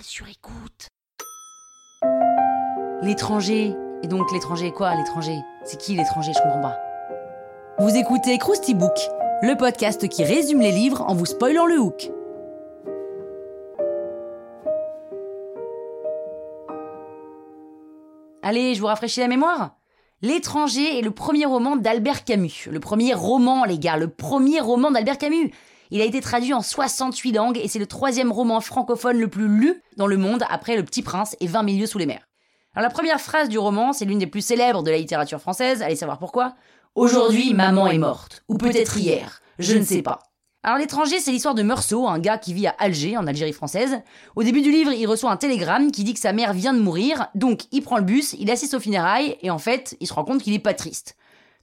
Sur écoute. L'étranger. Et donc l'étranger quoi l'étranger? C'est qui l'étranger? Je comprends pas. Vous écoutez Krusty Book, le podcast qui résume les livres en vous spoilant le hook. Allez, je vous rafraîchis la mémoire L'étranger est le premier roman d'Albert Camus. Le premier roman, les gars, le premier roman d'Albert Camus. Il a été traduit en 68 langues et c'est le troisième roman francophone le plus lu dans le monde après Le Petit Prince et 20 milieux sous les mers. Alors la première phrase du roman, c'est l'une des plus célèbres de la littérature française, allez savoir pourquoi. Aujourd'hui, maman est morte. Ou peut-être hier. Je ne sais pas. Alors l'étranger, c'est l'histoire de Meursault, un gars qui vit à Alger, en Algérie française. Au début du livre, il reçoit un télégramme qui dit que sa mère vient de mourir, donc il prend le bus, il assiste aux funérailles, et en fait, il se rend compte qu'il est pas triste.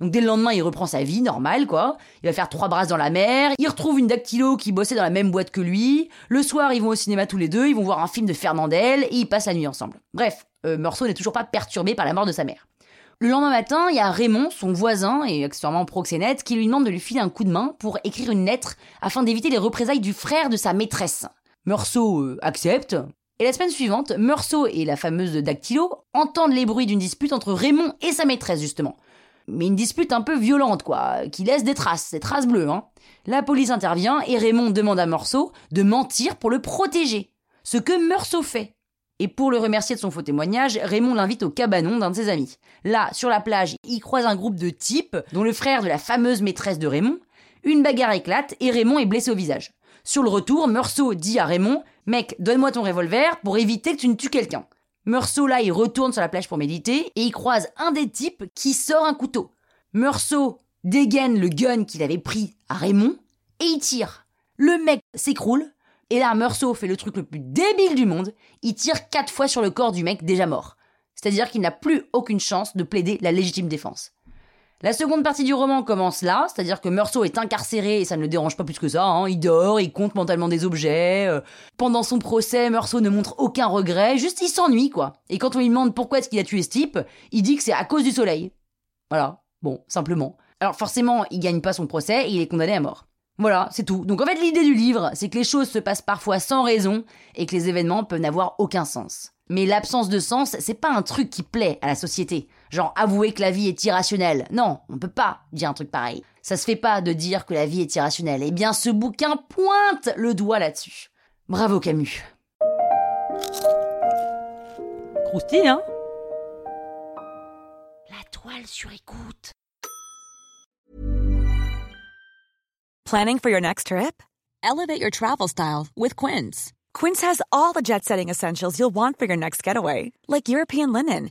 Donc dès le lendemain, il reprend sa vie normale, quoi. Il va faire trois brasses dans la mer, il retrouve une dactylo qui bossait dans la même boîte que lui. Le soir, ils vont au cinéma tous les deux, ils vont voir un film de Fernandel, et ils passent la nuit ensemble. Bref, euh, Meursault n'est toujours pas perturbé par la mort de sa mère. Le lendemain matin, il y a Raymond, son voisin et accessoirement proxénète, qui lui demande de lui filer un coup de main pour écrire une lettre afin d'éviter les représailles du frère de sa maîtresse. Meursault accepte. Et la semaine suivante, Meursault et la fameuse Dactylo entendent les bruits d'une dispute entre Raymond et sa maîtresse, justement. Mais une dispute un peu violente, quoi, qui laisse des traces, des traces bleues, hein. La police intervient et Raymond demande à Meursault de mentir pour le protéger. Ce que Meursault fait. Et pour le remercier de son faux témoignage, Raymond l'invite au cabanon d'un de ses amis. Là, sur la plage, il croise un groupe de types, dont le frère de la fameuse maîtresse de Raymond. Une bagarre éclate et Raymond est blessé au visage. Sur le retour, Meursault dit à Raymond Mec, donne-moi ton revolver pour éviter que tu ne tues quelqu'un. Meursault, là, il retourne sur la plage pour méditer et il croise un des types qui sort un couteau. Meursault dégaine le gun qu'il avait pris à Raymond et il tire. Le mec s'écroule, et là, Meursault fait le truc le plus débile du monde, il tire quatre fois sur le corps du mec déjà mort. C'est-à-dire qu'il n'a plus aucune chance de plaider la légitime défense. La seconde partie du roman commence là, c'est-à-dire que Meursault est incarcéré et ça ne le dérange pas plus que ça, hein. il dort, il compte mentalement des objets. euh, pendant son procès, Meursault ne montre aucun regret, juste il s'ennuie quoi. Et quand on lui demande pourquoi est-ce qu'il a tué ce il dit que c'est à cause du soleil. Voilà, bon, simplement. Alors forcément, il gagne pas son procès et il est condamné à mort. Voilà, c'est tout. Donc en fait, l'idée du livre, c'est que les choses se passent parfois sans raison et que les événements peuvent n'avoir aucun sens. Mais l'absence de sens, c'est pas un truc qui plaît à la société. Genre avouer que la vie est irrationnelle. Non, on peut pas dire un truc pareil. Ça se fait pas de dire que la vie est irrationnelle. Eh bien, ce bouquin pointe le doigt là-dessus. Bravo Camus. Croustille, hein? La toile sur écoute. Planning for your next trip? Elevate your travel style with Quince. Quince has all the jet setting essentials you'll want for your next getaway, like European linen,